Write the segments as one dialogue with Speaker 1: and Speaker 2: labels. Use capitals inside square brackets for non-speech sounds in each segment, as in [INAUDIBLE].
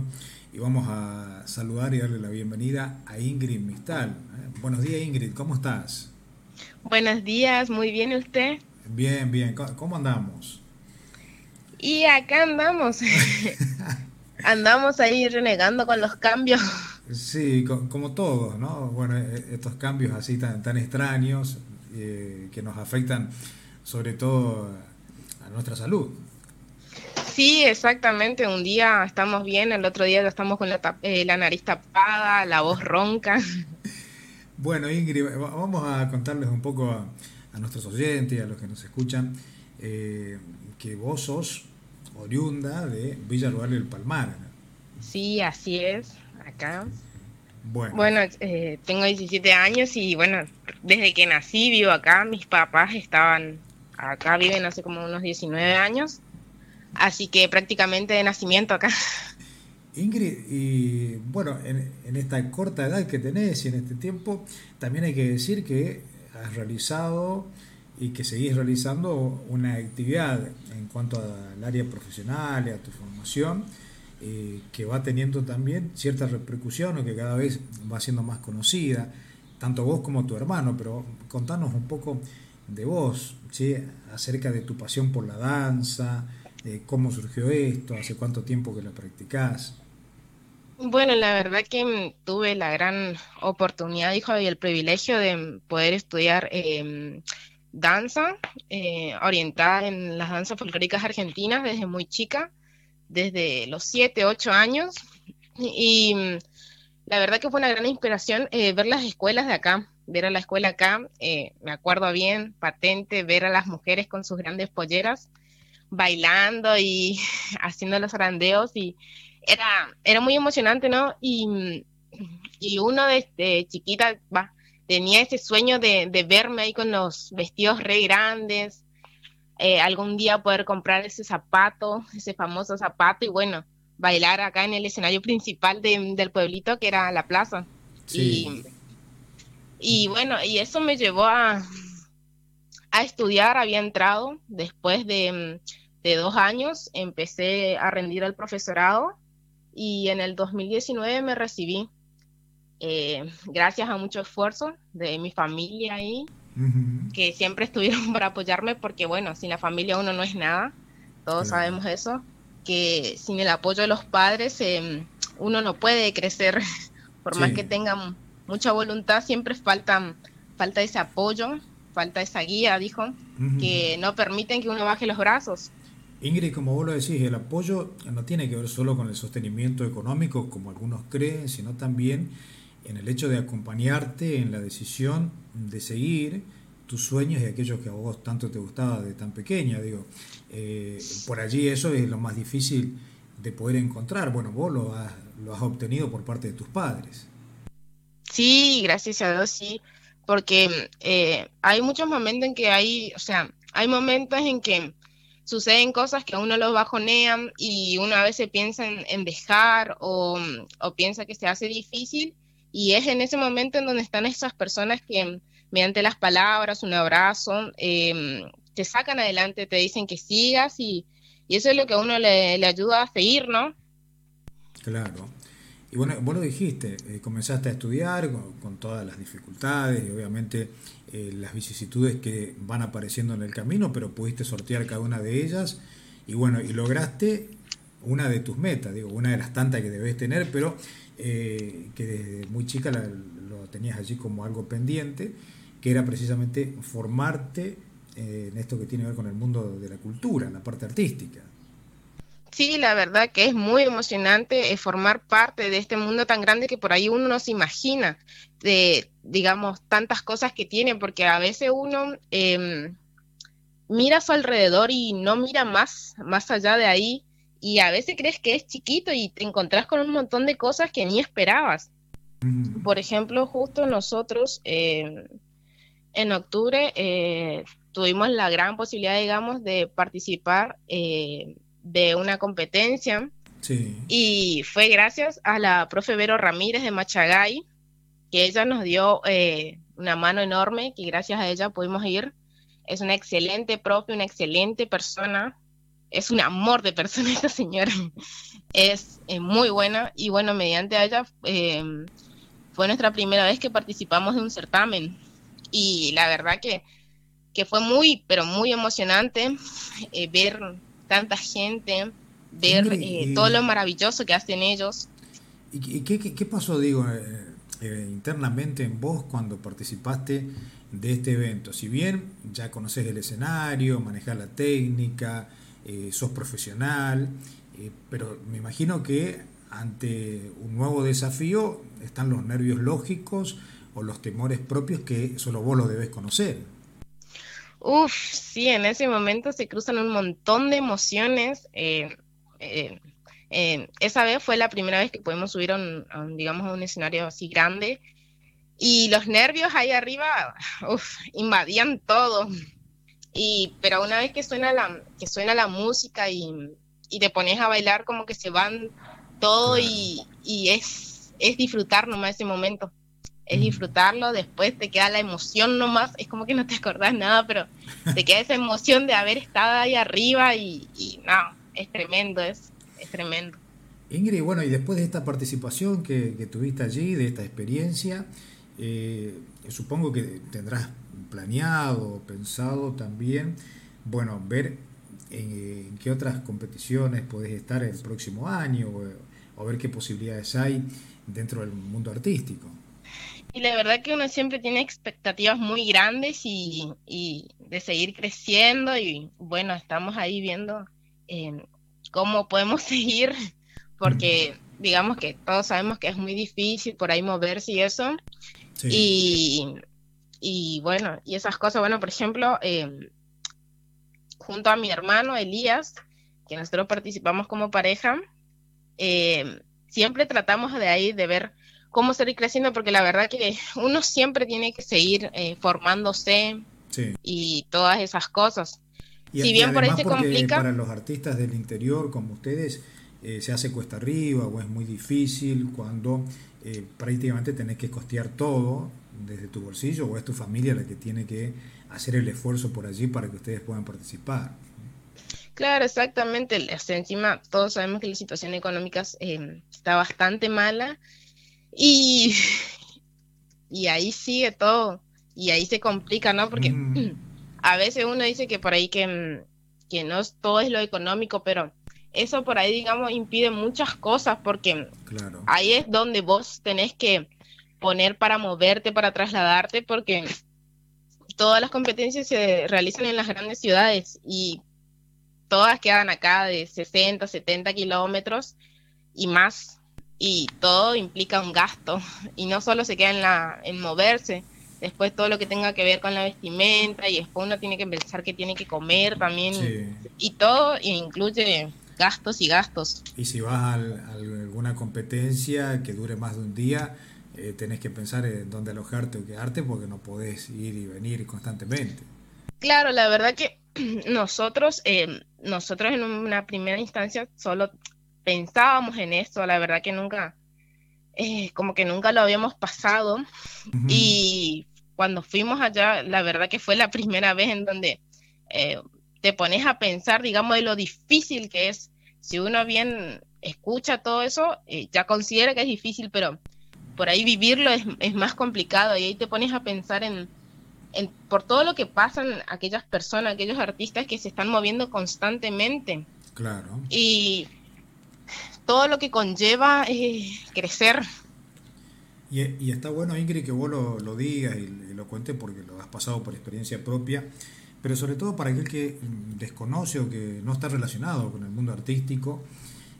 Speaker 1: radio y vamos a saludar y darle la bienvenida a Ingrid Mistal. ¿eh? Buenos días Ingrid, ¿cómo estás?
Speaker 2: Buenos días, muy bien usted.
Speaker 1: Bien, bien, ¿cómo andamos?
Speaker 2: Y acá andamos. [LAUGHS] andamos ahí renegando con los cambios.
Speaker 1: Sí, como todos, ¿no? Bueno, e, estos cambios así tan, tan extraños eh, que nos afectan sobre todo a nuestra salud.
Speaker 2: Sí, exactamente. Un día estamos bien, el otro día ya estamos con la, eh, la nariz tapada, la voz ronca. [LAUGHS]
Speaker 1: Bueno, Ingrid, vamos a contarles un poco a, nuestros oyentes y a los que nos escuchan eh, que vos sos oriunda de Villa Rural del Palmar.
Speaker 2: Sí, así es, acá. Bueno, bueno eh, tengo 17 años y bueno, desde que nací vivo acá, mis papás estaban acá, viven hace como unos 19 años Así que prácticamente de nacimiento acá.
Speaker 1: Ingrid, y bueno, en, esta corta edad que tenés y en este tiempo, también hay que decir que has realizado y que seguís realizando una actividad en cuanto al área profesional y a tu formación, eh, que va teniendo también cierta repercusión o que cada vez va siendo más conocida, tanto vos como tu hermano, pero contanos un poco de vos, ¿sí? acerca de tu pasión por la danza, cómo surgió esto, hace cuánto tiempo que lo practicás.
Speaker 2: Bueno, la verdad que tuve la gran oportunidad, hijo, y el privilegio de poder estudiar em, danza, eh, orientada en las danzas folclóricas argentinas desde muy chica, desde los 7, 8 años. Y la verdad que fue una gran inspiración eh, ver las escuelas de acá, ver a la escuela acá, eh, me acuerdo bien, patente, ver a las mujeres con sus grandes polleras bailando y [LAUGHS] haciendo los arandeos y era, era muy emocionante, ¿no? Y, y uno desde chiquita tenía ese sueño de, verme ahí con los vestidos re grandes, eh, algún día poder comprar ese zapato, ese famoso zapato y bueno, bailar acá en el escenario principal del pueblito que era la plaza. Y, y bueno, y eso me llevó a, a estudiar, había entrado después de, de dos años, empecé a rendir al profesorado y en el 2019 me recibí. Eh, gracias a mucho esfuerzo de mi familia ahí, que siempre estuvieron [LAUGHS] para apoyarme, porque bueno, sin la familia uno no es nada, todos sabemos eso, que sin el apoyo de los padres em, uno no puede crecer, [LAUGHS] por más que tengan mucha voluntad, siempre falta, falta ese apoyo, falta esa guía, dijo, que no permiten que uno baje los brazos.
Speaker 1: Ingrid, como vos lo decís, el apoyo no tiene que ver solo con el sostenimiento económico, como algunos creen, sino también en el hecho de acompañarte en la decisión de seguir tus sueños y aquellos que a vos tanto te gustaba de tan pequeña. Digo, eh, por allí eso es lo más difícil de poder encontrar. Bueno, vos lo has, lo has obtenido por parte de tus padres.
Speaker 2: Sí, gracias a Dios, sí, porque eh, hay muchos momentos en que hay, o sea, hay momentos en que suceden cosas que a uno lo bajonean y uno a veces piensa en, dejar o, piensa que se hace difícil y es en ese momento en donde están esas personas que mediante las palabras, un abrazo, em, te sacan adelante, te dicen que sigas y, eso es lo que a uno le, ayuda a seguir, ¿no?
Speaker 1: Claro. Y bueno, vos lo dijiste, eh, comenzaste a estudiar con, todas las dificultades y obviamente eh, las vicisitudes que van apareciendo en el camino, pero pudiste sortear cada una de ellas y bueno, y lograste una de tus metas, digo, una de las tantas que debes tener, pero eh, que desde muy chica lo tenías allí como algo pendiente, que era precisamente formarte en esto que tiene que ver con el mundo de la cultura, la parte artística.
Speaker 2: Sí, la verdad que es muy emocionante eh, formar parte de este mundo tan grande que por ahí uno no se imagina de, digamos, tantas cosas que tiene, porque a veces uno em, mira a su alrededor y no mira más, más allá de ahí, y a veces crees que es chiquito y te encontrás con un montón de cosas que ni esperabas. Por ejemplo, justo nosotros em, en octubre eh, tuvimos la gran posibilidad, digamos, de participar eh, de una competencia. Y fue gracias a la profe Vero Ramírez de Machagay, que ella nos dio eh, una mano enorme, que gracias a ella pudimos ir. Es una excelente profe, una excelente persona. es un amor de persona [LAUGHS] esta señora. Es eh, muy buena y bueno, mediante ella eh, fue nuestra primera vez que participamos de un certamen y la verdad que, que fue muy, pero muy emocionante eh, ver tanta gente, ver todo lo maravilloso que hacen ellos.
Speaker 1: ¿Y qué, qué, pasó, digo, internamente en vos cuando participaste de este evento? Si bien ya conoces el escenario, manejar la técnica, eh, sos profesional, eh, pero me imagino que ante un nuevo desafío están los nervios lógicos o los temores propios que solo vos lo debes conocer.
Speaker 2: Uf, sí, en ese momento se cruzan un montón de emociones. Eh, esa vez fue la primera vez que pudimos subir a un, digamos, a un escenario así grande y los nervios ahí arriba uf, invadían todo. Y, pero una vez que suena la, que suena la música y, te pones a bailar, como que se van todo y, es, es disfrutar nomás ese momento. Es disfrutarlo, después te queda la emoción nomás, es como que no te acordás nada, pero te queda esa emoción de haber estado ahí arriba y, no, es tremendo, es, es tremendo.
Speaker 1: Ingrid, bueno, y después de esta participación que, que tuviste allí, de esta experiencia, eh, supongo que tendrás planeado, pensado también, bueno, ver en, qué otras competiciones podés estar el próximo año o, ver qué posibilidades hay dentro del mundo artístico.
Speaker 2: Y la verdad que uno siempre tiene expectativas muy grandes y, de seguir creciendo y bueno, estamos ahí viendo eh, cómo podemos [LAUGHS] seguir porque digamos que todos sabemos que es muy difícil por ahí moverse y eso. Y, y bueno, y esas cosas, bueno, por ejemplo, eh, junto a mi hermano Elías, que nosotros participamos como pareja, eh, siempre tratamos de ahí de ver cómo seguir creciendo, porque la verdad que [LAUGHS] uno siempre tiene que seguir eh, formándose y todas esas cosas.
Speaker 1: si bien por ahí se complica. Para los artistas del interior como ustedes, se hace cuesta arriba o es muy difícil cuando prácticamente tenés que costear todo desde tu bolsillo o es tu familia la que tiene que hacer el esfuerzo por allí para que ustedes puedan participar.
Speaker 2: Claro, exactamente. encima todos sabemos que la situación económica eh, está bastante mala y, [LAUGHS] y ahí sigue todo y ahí se complica, ¿no? Porque [CLEARS THROAT] a veces uno dice que por ahí que, que no todo es lo económico, pero eso por ahí, digamos, impide muchas cosas porque ahí es donde vos tenés que poner para moverte, para trasladarte, porque todas las competencias se realizan en las grandes ciudades y todas quedan acá de 60, 70 kilómetros y más. Y todo implica un gasto. Y no solo se queda en, la, en moverse, después todo lo que tenga que ver con la vestimenta y después uno tiene que pensar que tiene que comer también. Y todo incluye gastos y gastos.
Speaker 1: Y si vas a alguna competencia que dure más de un día, eh, tenés que pensar en dónde alojarte o quedarte porque no podés ir y venir constantemente.
Speaker 2: Claro, la verdad que [CLEARS THROAT] nosotros, eh, nosotros en una primera instancia solo pensábamos en esto, la verdad que nunca, eh, como que nunca lo habíamos pasado y cuando fuimos allá, la verdad que fue la primera vez en donde te pones a pensar, digamos, de lo difícil que es. Si uno bien escucha todo eso, ya considera que es difícil, pero por ahí vivirlo es, más complicado y ahí te pones a pensar en, por todo lo que pasan aquellas personas, aquellos artistas que se están moviendo constantemente.
Speaker 1: Claro.
Speaker 2: Y todo lo que conlleva eh, crecer.
Speaker 1: Y, está bueno, Ingrid, que vos lo, digas y, lo cuentes porque lo has pasado por experiencia propia, pero sobre todo para aquel que desconoce o que no está relacionado con el mundo artístico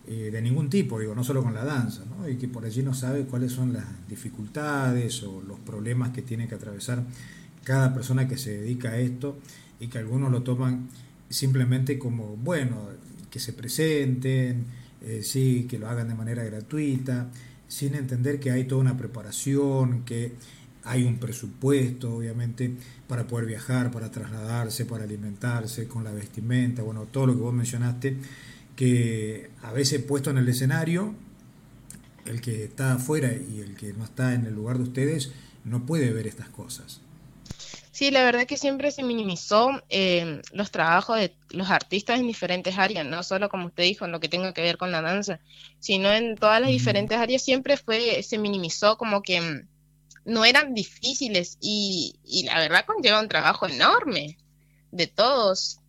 Speaker 1: eh, de ningún tipo, digo, no solo con la danza, ¿no? y que por allí no sabe cuáles son las dificultades o los problemas que tiene que atravesar cada persona que se dedica a esto y que algunos lo toman simplemente como, bueno, que se presenten, eh, sí, que lo hagan de manera gratuita, sin entender que hay toda una preparación, que hay un presupuesto, obviamente, para poder viajar, para trasladarse, para alimentarse, con la vestimenta, bueno, todo lo que vos mencionaste que a veces puesto en el escenario, el que está afuera y el que no está en el lugar de ustedes no puede ver estas cosas.
Speaker 2: Sí, la verdad que siempre se minimizó eh, los trabajos de los artistas en diferentes áreas, no solo como usted dijo, en lo que tenga que ver con la danza, sino en todas las diferentes áreas siempre fue, se minimizó como que mm, no eran difíciles y, y la verdad conlleva un trabajo enorme de todos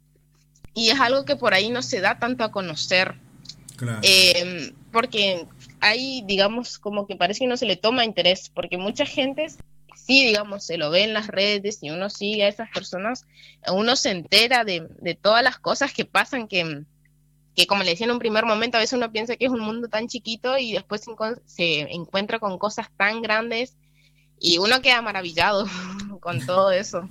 Speaker 2: y es algo que por ahí no se da tanto a conocer. Eh, porque hay, digamos, como que parece que no se le toma interés, porque mucha gente sí, digamos, se lo ve en las redes y uno sigue a esas personas, uno se entera de, todas las cosas que pasan que, que, como le decía en un primer momento, a veces uno piensa que es un mundo tan chiquito y después se encuentra con cosas tan grandes y uno queda maravillado [LAUGHS] con todo eso.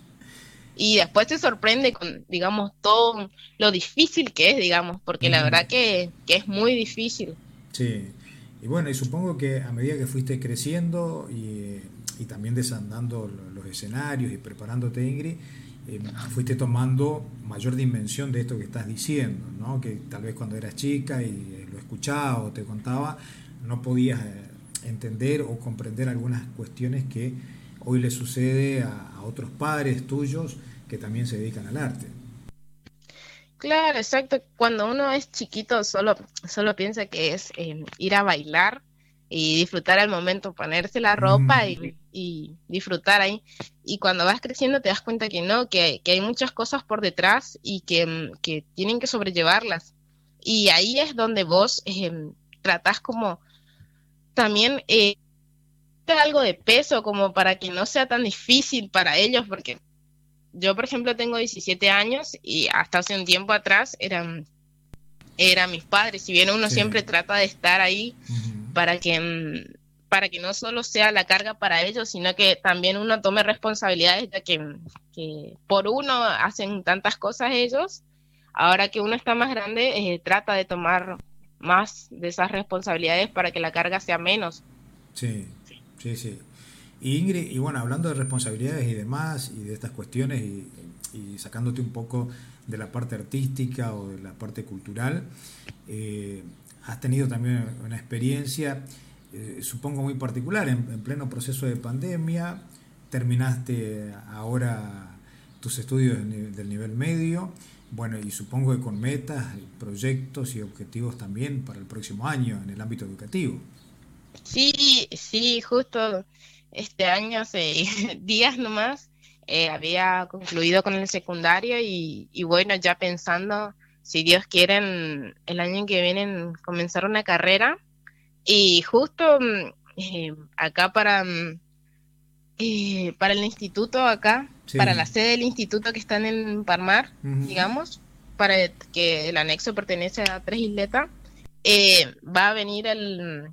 Speaker 2: Y después se sorprende con, digamos, todo lo difícil que es, digamos, porque la verdad que, que es muy difícil.
Speaker 1: Sí, y bueno, y supongo que a medida que fuiste creciendo y y también desandando los escenarios y preparándote, Ingrid, eh, fuiste tomando mayor dimensión de esto que estás diciendo, ¿no? que tal vez cuando eras chica y lo escuchaba o te contaba, no podías eh, entender o comprender algunas cuestiones que hoy le sucede a, otros padres tuyos que también se dedican al arte.
Speaker 2: Claro, exacto. Cuando uno es chiquito solo, solo piensa que es eh, ir a bailar y disfrutar el momento, ponerse la ropa y, y, disfrutar ahí. Y cuando vas creciendo te das cuenta que no, que, hay muchas cosas por detrás y que, que, tienen que sobrellevarlas. Y ahí es donde vos eh, tratás como también eh, algo de peso como para que no sea tan difícil para ellos, porque yo, por ejemplo, tengo 17 años y hasta hace un tiempo atrás eran, eran mis padres. Si bien uno siempre trata de estar ahí, para que, mm, para que no solo sea la carga para ellos, sino que también uno tome responsabilidades de que, por uno hacen tantas cosas ellos. Ahora que uno está más grande, eh, trata de tomar más de esas responsabilidades para que la carga sea menos.
Speaker 1: Sí, sí, sí. Y Ingrid, y bueno, hablando de responsabilidades y demás, y de estas cuestiones, y, y sacándote un poco de la parte artística o de la parte cultural, eh, has tenido también una experiencia, eh, supongo muy particular, en, pleno proceso de pandemia, terminaste ahora tus estudios del nivel medio, bueno, y supongo que con metas, proyectos y objetivos también para el próximo año en el ámbito educativo.
Speaker 2: Sí, sí, justo este año, hace [LAUGHS] días nomás, eh, había concluido con el secundario y, y bueno, ya pensando si Dios quiere, el año que viene comenzar una carrera. Y justo mm, eh, acá para, mm, eh, para el instituto, acá, para la sede del instituto que está en Parmar, digamos, para que el anexo pertenece a Tres Isletas, eh, va a venir el,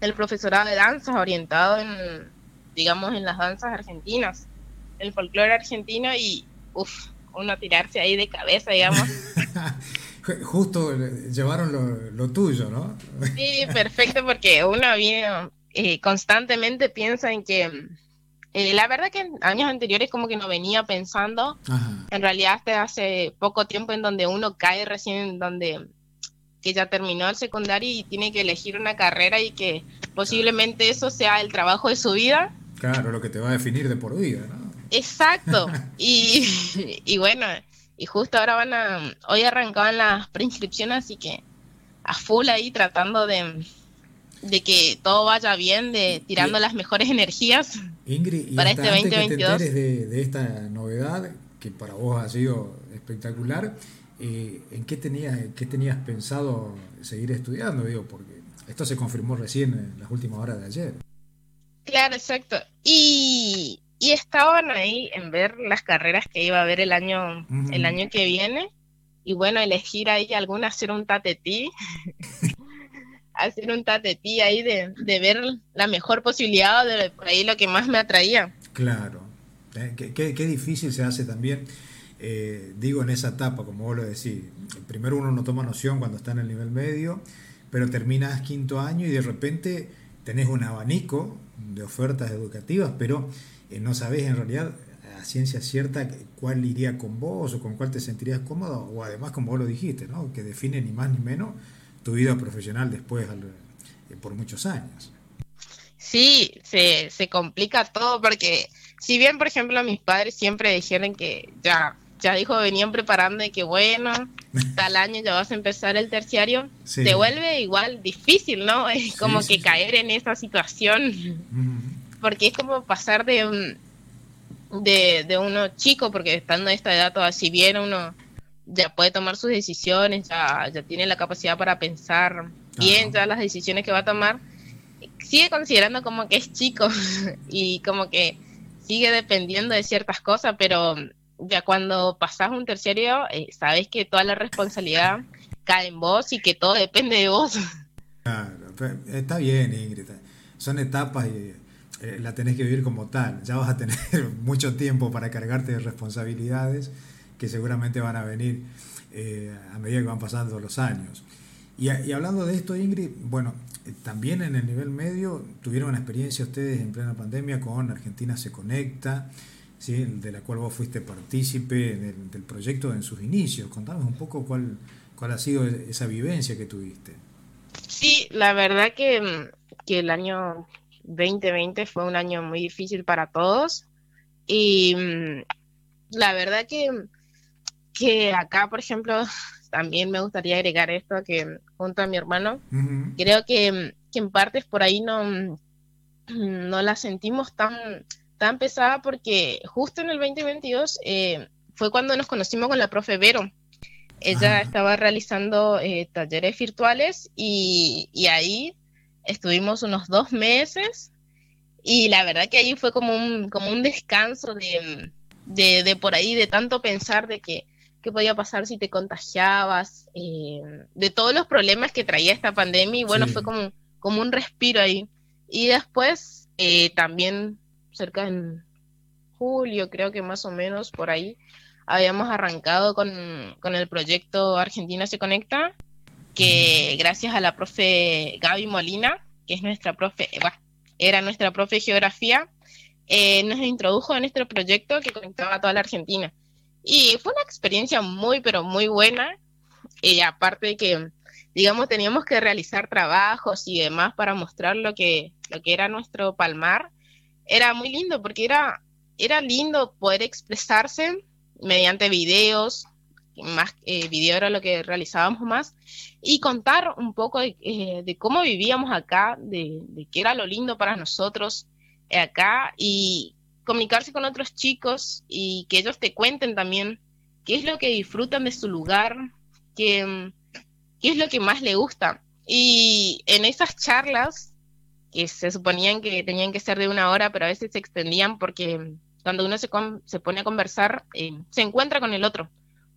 Speaker 2: el profesorado de danzas orientado en, digamos, en las danzas argentinas, el folclore argentino y, uff, uno tirarse ahí de cabeza, digamos. [LAUGHS]
Speaker 1: Justo llevaron lo, tuyo, ¿no?
Speaker 2: sí, perfecto, porque uno viene, eh, constantemente piensa en que eh, la verdad que en años anteriores como que no venía pensando, en realidad hasta hace poco tiempo en donde uno cae recién, donde que ya terminó el secundario y tiene que elegir una carrera y que posiblemente eso sea el trabajo de su vida.
Speaker 1: Claro, lo que te va a definir de por vida, ¿no?
Speaker 2: Exacto. Y, [LAUGHS] y bueno, y justo ahora van a, hoy arrancaban las preinscripciones, así que a full ahí tratando de, de que todo vaya bien, de tirando las mejores energías
Speaker 1: Ingrid, para este 2022. Que te de, de, esta novedad, que para vos ha sido espectacular, eh, ¿en qué tenías, qué tenías pensado seguir estudiando? Digo, porque esto se confirmó recién en las últimas horas de ayer.
Speaker 2: Claro, exacto. Y y estaban ahí en ver las carreras que iba a haber el año, el año que viene. Y bueno, elegir ahí alguna, hacer un tatetí, [LAUGHS] hacer un tatetí ahí de, ver la mejor posibilidad, de por ahí lo que más me atraía.
Speaker 1: Claro, eh, qué, difícil se hace también, eh, digo, en esa etapa, como vos lo decís. Primero uno no toma noción cuando está en el nivel medio, pero terminas quinto año y de repente tenés un abanico de ofertas educativas, pero eh, no sabes en realidad a ciencia cierta cuál iría con vos o con cuál te sentirías cómodo, o además, como vos lo dijiste, ¿no? que define ni más ni menos tu vida profesional después eh, por muchos años.
Speaker 2: Sí, se, se complica todo porque si bien, por ejemplo, mis padres siempre dijeron que ya, ya dijo, venían preparando y que bueno, [LAUGHS] tal año ya vas a empezar el terciario, te vuelve igual difícil, ¿no? Es como que caer en esa situación, porque es como pasar de, de, de uno chico, porque estando en esta edad todavía, si bien uno ya puede tomar sus decisiones, ya, ya tiene la capacidad para pensar bien ya las decisiones que va a tomar, sigue considerando como que es chico [LAUGHS] y como que sigue dependiendo de ciertas cosas, pero ya cuando pasas un terciario, eh, sabes que toda la responsabilidad cae en vos y que todo depende de vos.
Speaker 1: Claro, está bien, Ingrid. Son etapas y eh, la tenés que vivir como tal. Ya vas a tener [LAUGHS] mucho tiempo para cargarte de responsabilidades que seguramente van a venir eh, a medida que van pasando los años. Y, hablando de esto, Ingrid, bueno, también en el nivel medio tuvieron una experiencia ustedes en plena pandemia con Argentina se conecta, ¿sí? de la cual vos fuiste partícipe del, proyecto en sus inicios. Contanos un poco cuál, cuál ha sido esa vivencia que tuviste.
Speaker 2: Sí, la verdad que, que el año 2020 fue un año muy difícil para todos. Y mm, la verdad que, que acá, por ejemplo, [LAUGHS] también me gustaría agregar esto que junto a mi hermano, creo que, en partes por ahí no, no la sentimos tan, tan pesada porque justo en el 2022 eh, fue cuando nos conocimos con la profe Vero. Ella estaba realizando eh, talleres virtuales y, ahí estuvimos unos dos meses y la verdad que ahí fue como un, como un descanso de, de por ahí, de tanto pensar de que qué podía pasar si te contagiabas, eh, de todos los problemas que traía esta pandemia y bueno, fue como, como un respiro ahí. Y después eh, también cerca en julio, creo que más o menos por ahí, habíamos arrancado con, el proyecto Argentina se conecta, que gracias a la profe Gaby Molina, que es nuestra profe, era nuestra profe de geografía, eh, nos introdujo en este proyecto que conectaba a toda la Argentina. Y fue una experiencia muy, pero muy buena. Y aparte de que, digamos, teníamos que realizar trabajos y demás para mostrar lo que, lo que era nuestro palmar, era muy lindo porque era, era lindo poder expresarse mediante videos, más eh, video era lo que realizábamos más, y contar un poco de, eh, cómo vivíamos acá, de, de, qué era lo lindo para nosotros acá, y, comunicarse con otros chicos y que ellos te cuenten también qué es lo que disfrutan de su lugar, qué, qué es lo que más le gusta. Y en esas charlas, que se suponían que tenían que ser de una hora, pero a veces se extendían porque cuando uno se, se pone a conversar, eh, se encuentra con el otro.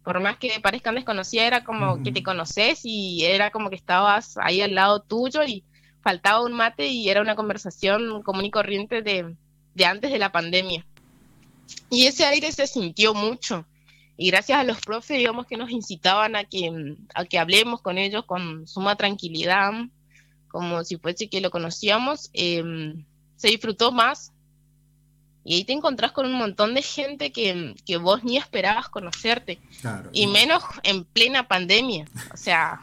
Speaker 2: Por más que parezcan desconocidas, era como que te conoces y era como que estabas ahí al lado tuyo y faltaba un mate y era una conversación común y corriente de, de antes de la pandemia. Y ese aire se sintió mucho. Y gracias a los profes, digamos que nos incitaban a que, a que hablemos con ellos con suma tranquilidad, como si fuese que lo conocíamos, em, se disfrutó más. Y ahí te encontrás con un montón de gente que, vos ni esperabas conocerte. y, menos en plena pandemia. O sea,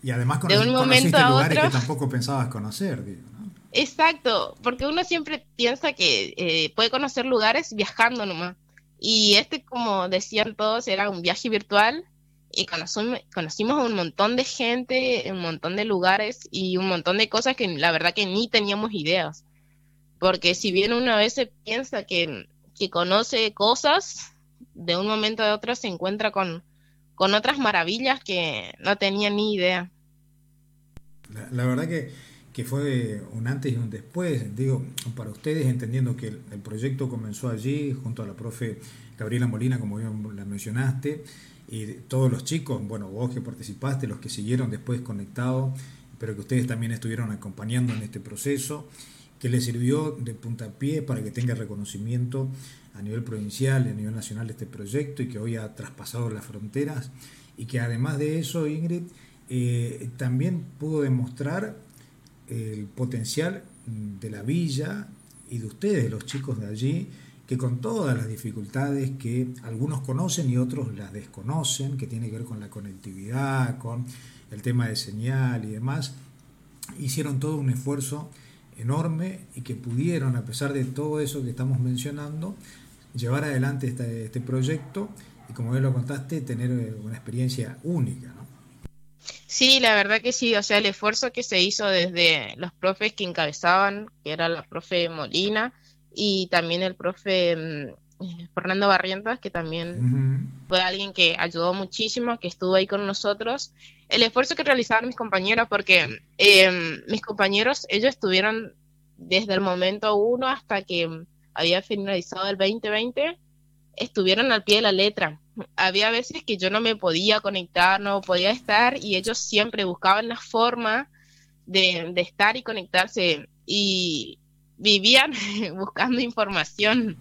Speaker 1: y además de un momento a lugares otro, que tampoco pensabas conocer.
Speaker 2: Exacto, porque uno siempre piensa que eh, puede conocer lugares viajando nomás. Y este, como decían todos, era un viaje virtual y conocimos, conocimos un montón de gente, un montón de lugares y un montón de cosas que la verdad que ni teníamos ideas. Porque si bien uno a veces piensa que, que conoce cosas, de un momento a otro se encuentra con, con otras maravillas que no tenía ni idea.
Speaker 1: la verdad que que fue un antes y un después, digo, para ustedes, entendiendo que el, proyecto comenzó allí, junto a la profe Gabriela Molina, como bien la mencionaste, y todos los chicos, bueno, vos que participaste, los que siguieron después conectados, pero que ustedes también estuvieron acompañando en este proceso, que les sirvió de puntapié para que tenga reconocimiento a nivel provincial y a nivel nacional este proyecto y que hoy ha traspasado las fronteras y que además de eso, Ingrid, eh, también pudo demostrar el potencial de la villa y de ustedes, los chicos de allí, que con todas las dificultades que algunos conocen y otros las desconocen, que tiene que ver con la conectividad, con el tema de señal y demás, hicieron todo un esfuerzo enorme y que pudieron, a pesar de todo eso que estamos mencionando, llevar adelante este, proyecto y como bien lo contaste, tener eh, una experiencia única. ¿no?
Speaker 2: Sí, la verdad que sí, o sea, el esfuerzo que se hizo desde los profes que encabezaban, que era la profe Molina y también el profe mm, Fernando Barrientas, que también fue alguien que ayudó muchísimo, que estuvo ahí con nosotros. El esfuerzo que realizaban mis compañeros, porque em, mis compañeros, ellos estuvieron desde el momento uno hasta que había finalizado el 2020, estuvieron al pie de la letra. Había veces que yo no me podía conectar, no podía estar y ellos siempre buscaban la forma de, estar y conectarse y vivían [LAUGHS] buscando información.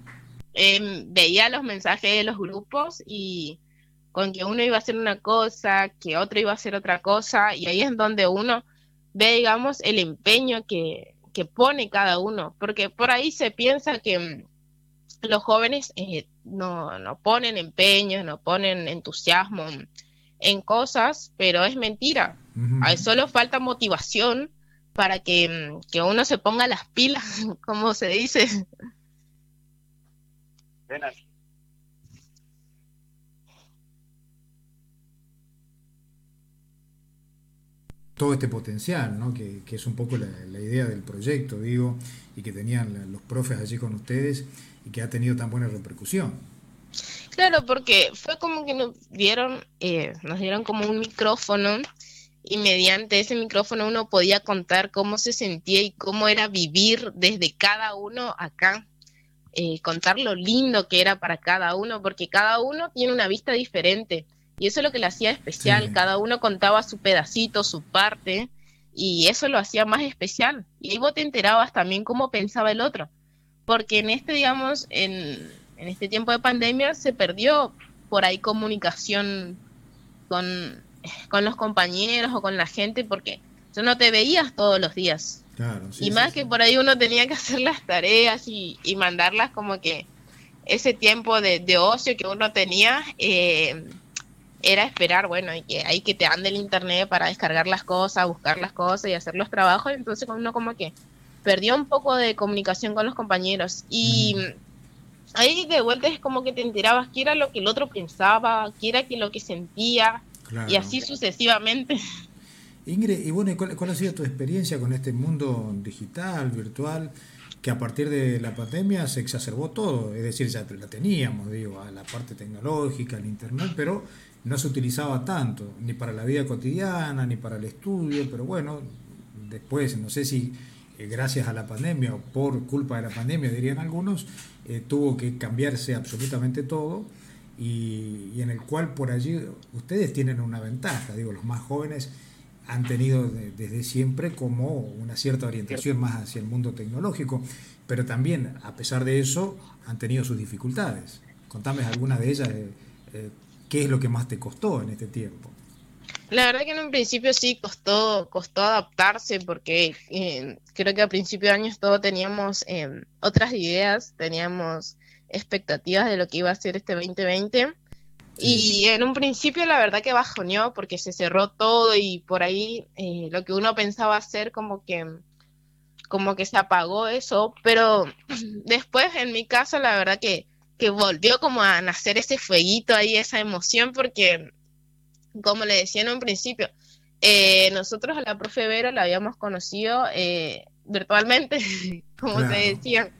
Speaker 2: Em, veía los mensajes de los grupos y con que uno iba a hacer una cosa, que otro iba a hacer otra cosa y ahí es donde uno ve, digamos, el empeño que, que pone cada uno, porque por ahí se piensa que los jóvenes eh, no, no ponen empeño, no ponen entusiasmo en cosas, pero es mentira. Solo falta motivación para que, que, uno se ponga las pilas, [LAUGHS] como se dice.
Speaker 1: Todo este potencial, ¿no? que, que es un poco la, la, idea del proyecto, digo, y que tenían los profes allí con ustedes, y que ha tenido tan buena repercusión.
Speaker 2: Claro, porque fue como que nos dieron, eh, nos dieron como un micrófono y mediante ese micrófono uno podía contar cómo se sentía y cómo era vivir desde cada uno acá, eh, contar lo lindo que era para cada uno, porque cada uno tiene una vista diferente. Y eso es lo que le hacía especial, cada uno contaba su pedacito, su parte y eso lo hacía más especial. Y ahí vos te enterabas también cómo pensaba el otro. Porque en este, digamos, en, este tiempo de pandemia se perdió por ahí comunicación con, los compañeros o con la gente, porque tú no te veías todos los días. Y más que por ahí uno tenía que [LAUGHS] hacer las tareas y, mandarlas como que ese tiempo de, ocio que uno tenía eh, era esperar, bueno, y que hay que te ande el internet para descargar las cosas, buscar las cosas y hacer los trabajos, entonces uno como que perdió un poco de comunicación con los compañeros. Y ahí de vuelta es como que te enterabas qué era lo que el otro pensaba, qué era que lo que sentía y así sucesivamente. [LAUGHS]
Speaker 1: Ingrid, y bueno, ¿cuál, ha sido tu experiencia con este mundo digital, virtual, que a partir de la pandemia se exacerbó todo? Es decir, ya la teníamos, digo, a la parte tecnológica, el Internet, pero no se utilizaba tanto, ni para la vida cotidiana, ni para el estudio, pero bueno, después, no sé si eh, gracias a la pandemia o por culpa de la pandemia, dirían algunos, eh, tuvo que cambiarse absolutamente todo y, en el cual por allí ustedes tienen una ventaja, digo, los más jóvenes han tenido desde siempre como una cierta orientación más hacia el mundo tecnológico, pero también, a pesar de eso, han tenido sus dificultades. Contame alguna de ellas, eh, qué es lo que más te costó en este tiempo.
Speaker 2: La verdad que en un principio sí costó, costó adaptarse porque eh, creo que a principio de años todos teníamos eh, otras ideas, teníamos expectativas de lo que iba a ser este 2020 y en un principio la verdad que bajoneó porque se cerró todo y por ahí eh, lo que uno pensaba hacer como que como que se apagó eso, pero [CLEARS THROAT] después en mi caso la verdad que, que volvió como a nacer ese fueguito ahí, esa emoción porque como le decía en un principio, eh, nosotros a la profe Vera la habíamos conocido eh, virtualmente, [LAUGHS] como se decía,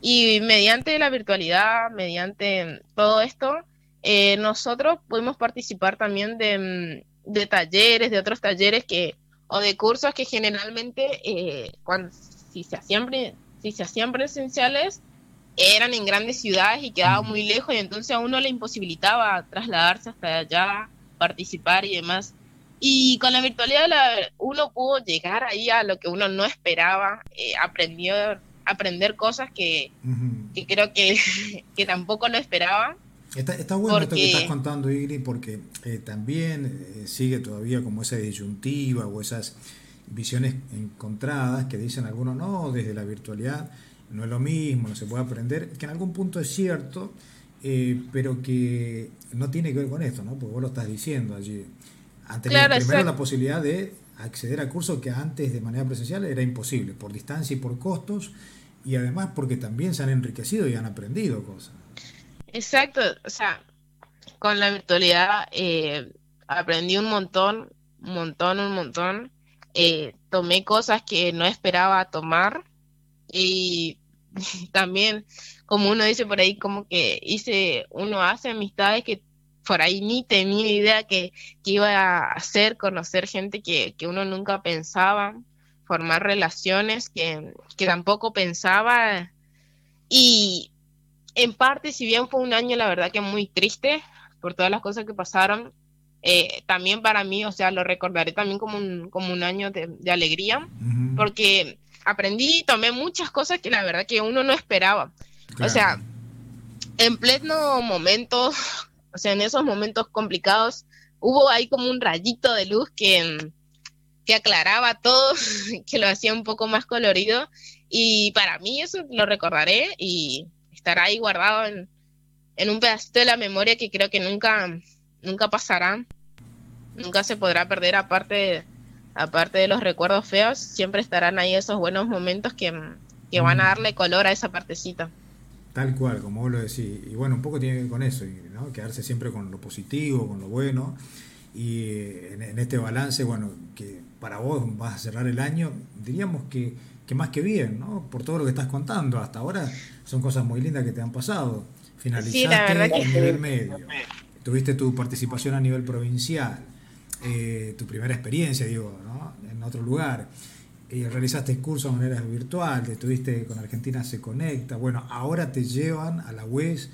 Speaker 2: y mediante la virtualidad, mediante todo esto, eh, nosotros pudimos participar también de, de, talleres, de otros talleres que o de cursos que generalmente cuando si se hacían si se hacían presenciales eran en grandes ciudades y quedaban muy lejos y entonces a uno le imposibilitaba trasladarse hasta allá participar y demás. Y con la virtualidad uno pudo llegar ahí a lo que uno no esperaba, eh, aprendió aprender cosas que, creo que, [LAUGHS] que, tampoco lo esperaba.
Speaker 1: Está, está bueno esto que estás contando, Igri, porque eh, también eh, sigue todavía como esa disyuntiva o esas visiones encontradas que dicen algunos, no, desde la virtualidad no es lo mismo, no se puede aprender, que en algún punto es cierto, eh, pero que no tiene que ver con esto, ¿no? Porque vos lo estás diciendo allí. Han tenido primero la posibilidad de acceder a cursos que antes de manera presencial era imposible, por distancia y por costos, y además porque también se han enriquecido y han aprendido cosas.
Speaker 2: Exacto, o sea, con la virtualidad eh, aprendí un montón, un montón, un montón. Eh, tomé cosas que no esperaba tomar y [LAUGHS] también, como uno dice por ahí, como que hice, uno hace amistades que por ahí ni tenía idea que, iba a hacer, conocer gente que, que uno nunca pensaba, formar relaciones que, que tampoco pensaba. Y en parte, si bien fue un año, la verdad que muy triste por todas las cosas que pasaron, eh, también para mí, o sea, lo recordaré también como un, como un año de, alegría, porque aprendí y tomé muchas cosas que la verdad que uno no esperaba. O sea, en pleno momento o sea, en esos momentos complicados hubo ahí como un rayito de luz que, que aclaraba todo, [LAUGHS] que lo hacía un poco más colorido. Y para mí eso lo recordaré y estará ahí guardado en, en un pedacito de la memoria que creo que nunca, nunca pasará, nunca se podrá perder aparte, aparte de los recuerdos feos, siempre estarán ahí esos buenos momentos que, que van a darle color a esa partecita.
Speaker 1: Tal cual, como vos lo decís. Y bueno, un poco tiene que ver con eso, ¿no? quedarse siempre con lo positivo, con lo bueno. Y eh, en, este balance, bueno, que para vos vas a cerrar el año, diríamos que, que, más que bien, ¿no? Por todo lo que estás contando. Hasta ahora son cosas muy lindas que te han pasado. Finalizaste a nivel medio. Tuviste tu participación a nivel provincial. Eh, tu primera experiencia, digo, ¿no? En otro lugar eh, realizaste cursos de manera virtual, estuviste con Argentina Se Conecta, bueno, ahora te llevan a la UES,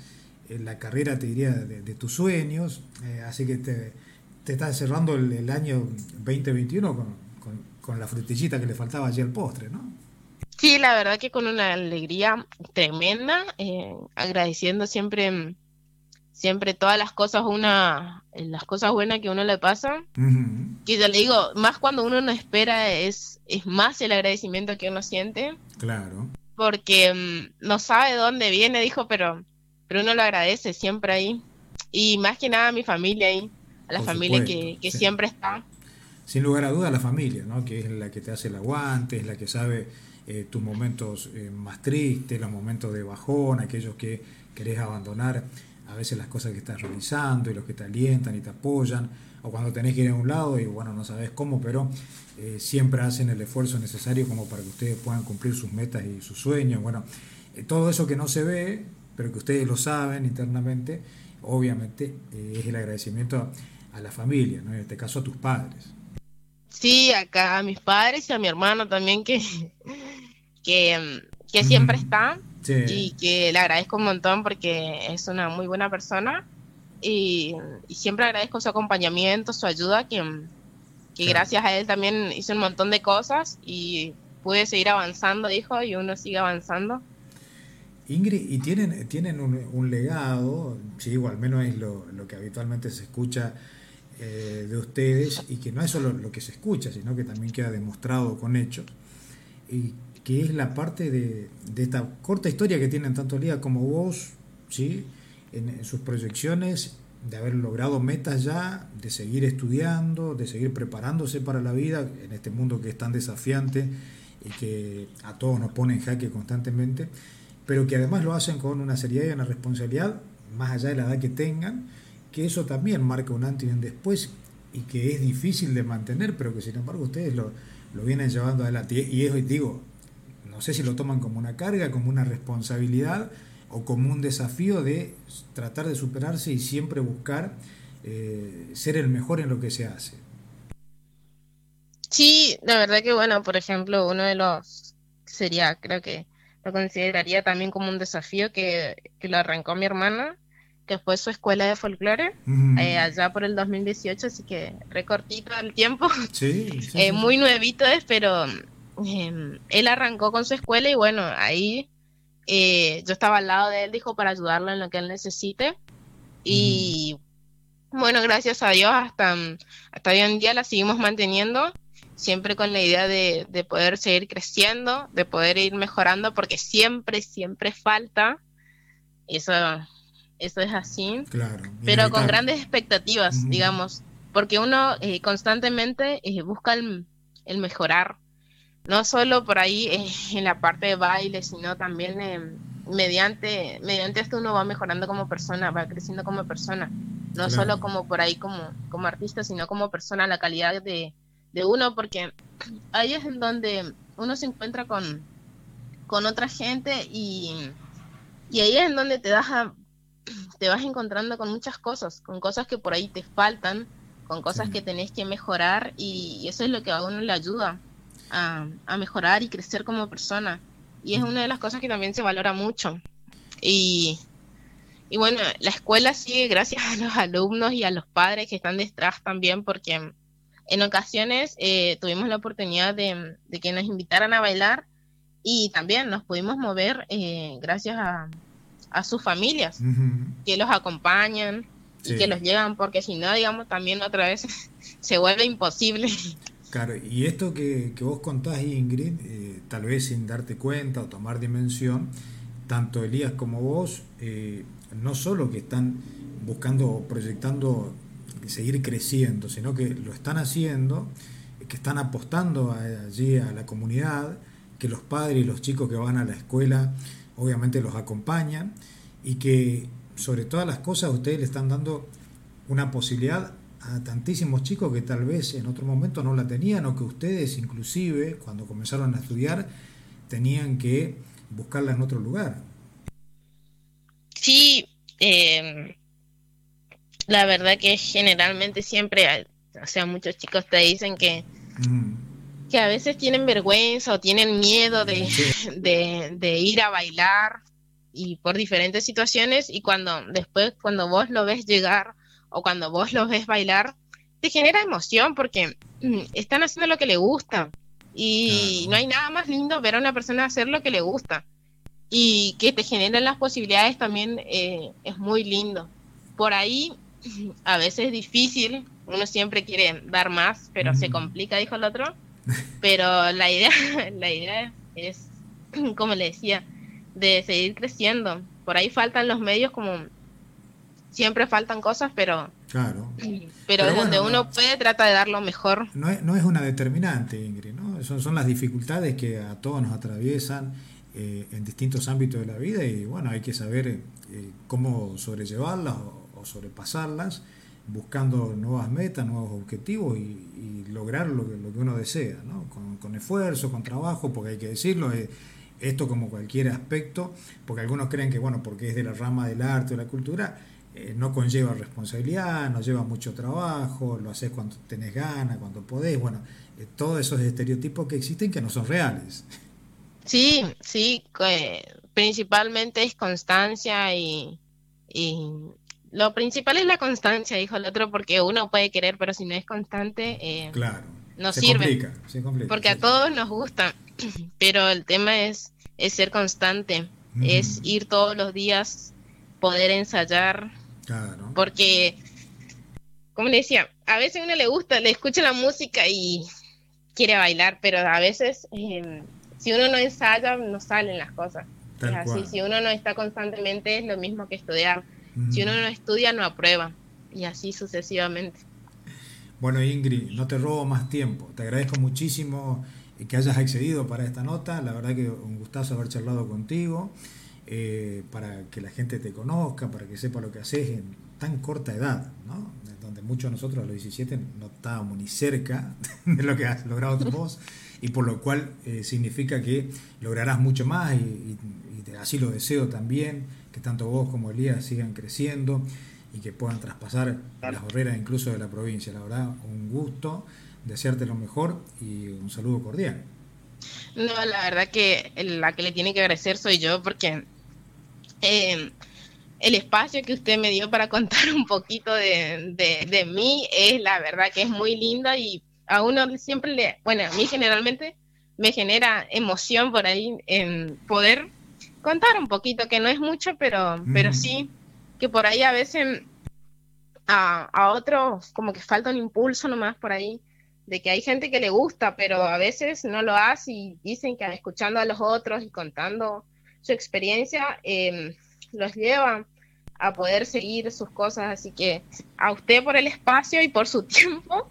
Speaker 1: en la carrera, te diría, de, tus sueños, eh, así que te, te estás cerrando el, año 2021 con, con, la frutillita que le faltaba allí al postre, ¿no?
Speaker 2: Sí, la verdad que con una alegría tremenda, eh, agradeciendo siempre siempre todas las cosas una las cosas buenas que uno le pasa. Que yo le digo más cuando uno no espera es es más el agradecimiento que uno siente.
Speaker 1: Claro.
Speaker 2: Porque mm, no sabe dónde viene dijo pero pero uno lo agradece siempre ahí. Y más que nada a mi familia ahí a la familia que, que siempre está.
Speaker 1: Sin lugar a duda la familia no que es la que te hace el aguante es la que sabe eh, tus momentos eh, más tristes los momentos de bajón aquellos que querés abandonar a veces las cosas que estás realizando y los que te alientan y te apoyan, o cuando tenés que ir a un lado y bueno, no sabes cómo, pero eh, siempre hacen el esfuerzo necesario como para que ustedes puedan cumplir sus metas y sus sueños. Bueno, todo eso que no se ve, pero que ustedes lo saben internamente, obviamente es el agradecimiento a, la familia, en este caso a tus padres.
Speaker 2: Sí, acá a mis padres y a mi hermano también que, que, que siempre están y que le agradezco un montón porque es una muy buena persona y, siempre agradezco su acompañamiento, su ayuda, que, que gracias a él también hice un montón de cosas y pude seguir avanzando, dijo, y uno sigue avanzando.
Speaker 1: Ingrid, y tienen, tienen un, legado, sí, o al menos es lo, lo que habitualmente se escucha eh, de ustedes, y que no es solo lo que se escucha, sino que también queda demostrado con hechos, y que es la parte de, esta corta historia que tienen tanto Lía como vos, ¿sí? En, sus proyecciones, de haber logrado metas ya, de seguir estudiando, de seguir preparándose para la vida en este mundo que es tan desafiante y que a todos nos pone en jaque constantemente, pero que además lo hacen con una seriedad y una responsabilidad, más allá de la edad que tengan, que eso también marca un antes y un después y que es difícil de mantener, pero que sin embargo ustedes lo, lo vienen llevando adelante. Y, y digo, no sé si lo toman como una carga, como una responsabilidad o como un desafío de tratar de superarse y siempre buscar eh, ser el mejor en lo que se hace.
Speaker 2: Sí, la verdad que bueno, por ejemplo, uno de los sería, creo que lo consideraría también como un desafío que, lo arrancó mi hermana, que fue su escuela de folclore, eh, allá por el 2018, así que recortito el tiempo,
Speaker 1: sí, [LAUGHS]
Speaker 2: eh, muy nuevito es, pero Em, él arrancó con su escuela y bueno, ahí eh, yo estaba al lado de él, dijo, para ayudarlo en lo que él necesite. Y bueno, gracias a Dios, hasta, hasta hoy en día la seguimos manteniendo, siempre con la idea de, poder seguir creciendo, de poder ir mejorando, porque siempre, siempre falta. Eso, eso es así. pero con grandes expectativas, digamos, porque uno eh, constantemente eh, busca el el mejorar, no solo por ahí eh, en la parte de baile, sino también eh, mediante, mediante esto uno va mejorando como persona, va creciendo como persona, no solo como por ahí como, como artista, sino como persona, la calidad de, de uno, porque ahí es en donde uno se encuentra con, con otra gente y, y ahí es en donde te das a, te vas encontrando con muchas cosas, con cosas que por ahí te faltan, con cosas que tenés que mejorar y eso es lo que a uno le ayuda a, mejorar y crecer como persona. Y es una de las cosas que también se valora mucho. Y, y bueno, la escuela sigue gracias a los alumnos y a los padres que están detrás también, porque en ocasiones eh, tuvimos la oportunidad de, que nos invitaran a bailar y también nos pudimos mover eh, gracias a, a sus familias, que los acompañan y que los llevan, porque si no, digamos, también otra vez [LAUGHS] se vuelve imposible.
Speaker 1: Claro, y esto que, vos contás, Ingrid, eh, tal vez sin darte cuenta o tomar dimensión, tanto Elías como vos, eh, no solo que están buscando o proyectando seguir creciendo, sino que lo están haciendo, que están apostando allí a la comunidad, que los padres y los chicos que van a la escuela obviamente los acompañan y que sobre todas las cosas ustedes le están dando una posibilidad a tantísimos chicos que tal vez en otro momento no la tenían o que ustedes inclusive cuando comenzaron a estudiar tenían que buscarla en otro lugar.
Speaker 2: Sí, em, la verdad que generalmente siempre, o sea, muchos chicos te dicen que que a veces tienen vergüenza o tienen miedo [LAUGHS] de, de, ir a bailar y por diferentes situaciones y cuando después cuando vos lo ves llegar o cuando vos lo ves bailar te genera emoción porque mm, están haciendo lo que le gusta. Y no hay nada más lindo ver a una persona hacer lo que le gusta. Y que te generen las posibilidades también eh, es muy lindo. Por ahí [CLEARS THROAT] a veces es difícil uno siempre quiere dar más pero se complica dijo el otro. Pero la idea, [LAUGHS] la idea es, [CLEARS THROAT] como le decía, de seguir creciendo. Por ahí faltan los medios como siempre faltan cosas, pero claro. pero, donde uno puede trata de dar lo mejor.
Speaker 1: No es, no es una determinante, Ingrid, ¿no? Son, son las dificultades que a todos nos atraviesan eh, en distintos ámbitos de la vida y bueno, hay que saber eh, cómo sobrellevarlas o sobrepasarlas buscando nuevas metas, nuevos objetivos y, lograr lo que, lo que, uno desea, ¿no? con, esfuerzo, con trabajo, porque hay que decirlo, eh, esto como cualquier aspecto, porque algunos creen que, bueno, porque es de la rama del arte o la cultura, eh, no conlleva responsabilidad, no lleva mucho trabajo, lo haces cuando tenés ganas, cuando podés, bueno, eh, todos esos estereotipos que existen que no son reales.
Speaker 2: Sí, sí, principalmente es constancia y lo principal es la constancia, dijo el otro, porque uno puede querer, pero si no es constante, eh, claro. no sirve. porque a todos nos gusta, [CLEARS THROAT] pero el tema es, es ser constante, es ir todos los días, poder ensayar, claro. porque, como le decía, a veces a uno le gusta, le escucha la música y quiere bailar, pero a veces eh, si uno no ensaya, no salen las cosas. así, si uno no está constantemente, es lo mismo que estudiar si uno no estudia, no aprueba. Y así sucesivamente.
Speaker 1: Bueno, Ingrid, no te robo más tiempo. Te agradezco muchísimo que hayas accedido para esta nota. La verdad que un gustazo haber charlado contigo, eh, para que la gente te conozca, para que sepa lo que haces en tan corta edad, ¿no? donde muchos de nosotros a los 17 no estábamos ni cerca [LAUGHS] de lo que has logrado tu voz, y por lo cual eh, significa que lograrás mucho más, y, y así lo deseo también que tanto vos como Elías sigan creciendo y que puedan traspasar las barreras incluso de la provincia. La verdad, un gusto, desearte lo mejor y un saludo cordial.
Speaker 2: No, la verdad que la que le tiene que agradecer soy yo porque eh, el espacio que usted me dio para [LAUGHS] contar un poquito de, de, mí es la verdad que es muy linda y a uno siempre le, bueno, a mí generalmente me genera emoción por ahí en poder contar un poquito, que no es mucho, pero, pero sí, que por ahí a veces a, a otros como que falta un impulso nomás por ahí, de que hay gente que le gusta, pero a veces no lo hace y dicen que escuchando a los otros y contando su experiencia, em, los lleva a poder seguir sus cosas. Así que a usted por el espacio y por su [LAUGHS] tiempo,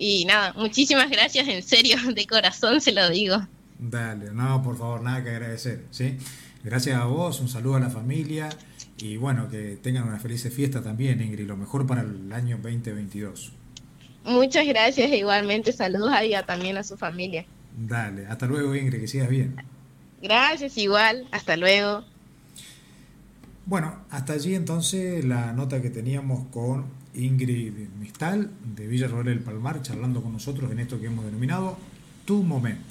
Speaker 2: Y nada, muchísimas gracias, en serio, [LAUGHS] de corazón se lo digo.
Speaker 1: Dale, no, por favor, nada que agradecer, ¿sí? Gracias a vos, un saludo a la familia y bueno, que tengan una feliz fiesta también, Ingrid, lo mejor para el año 2022.
Speaker 2: Muchas gracias, igualmente, saludos a ella también a su familia.
Speaker 1: Dale, hasta luego, Ingrid, que sigas bien.
Speaker 2: Gracias, igual, hasta luego.
Speaker 1: Bueno, hasta allí entonces la nota que teníamos con Ingrid Mistal de Villa del Palmar, charlando con nosotros en esto que hemos denominado Tu Momento.